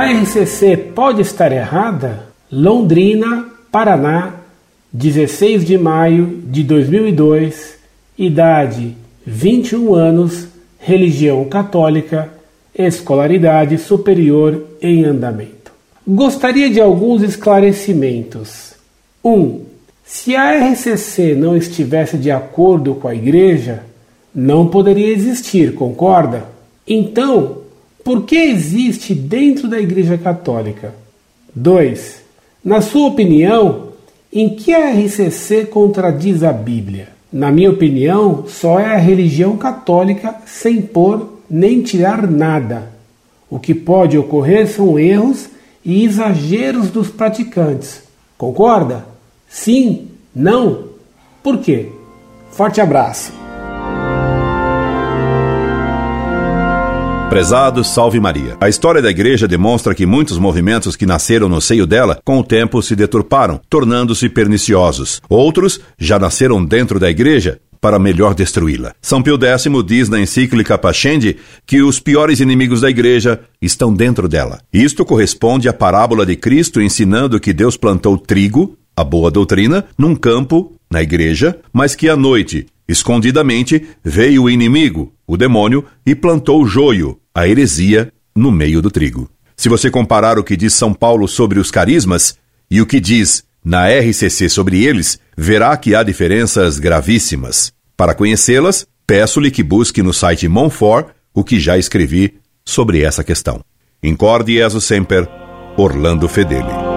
RCC pode estar errada? Londrina, Paraná, 16 de maio de 2002, idade 21 anos, religião católica, escolaridade superior em andamento. Gostaria de alguns esclarecimentos. 1. Um, se a RCC não estivesse de acordo com a Igreja, não poderia existir, concorda? Então, por que existe dentro da Igreja Católica? 2. Na sua opinião, em que a RCC contradiz a Bíblia? Na minha opinião, só é a religião católica sem pôr nem tirar nada. O que pode ocorrer são erros e exageros dos praticantes. Concorda? Sim? Não? Por quê? Forte abraço! Prezado Salve Maria. A história da igreja demonstra que muitos movimentos que nasceram no seio dela, com o tempo se deturparam, tornando-se perniciosos. Outros já nasceram dentro da igreja para melhor destruí-la. São Pio X diz na encíclica Pascendi que os piores inimigos da igreja estão dentro dela. Isto corresponde à parábola de Cristo ensinando que Deus plantou trigo, a boa doutrina, num campo, na igreja, mas que à noite, escondidamente, veio o inimigo, o demônio, e plantou joio, a heresia no meio do trigo. Se você comparar o que diz São Paulo sobre os carismas e o que diz na RCC sobre eles, verá que há diferenças gravíssimas. Para conhecê-las, peço-lhe que busque no site Monfort o que já escrevi sobre essa questão. Incorde Jesus Semper, Orlando Fedeli.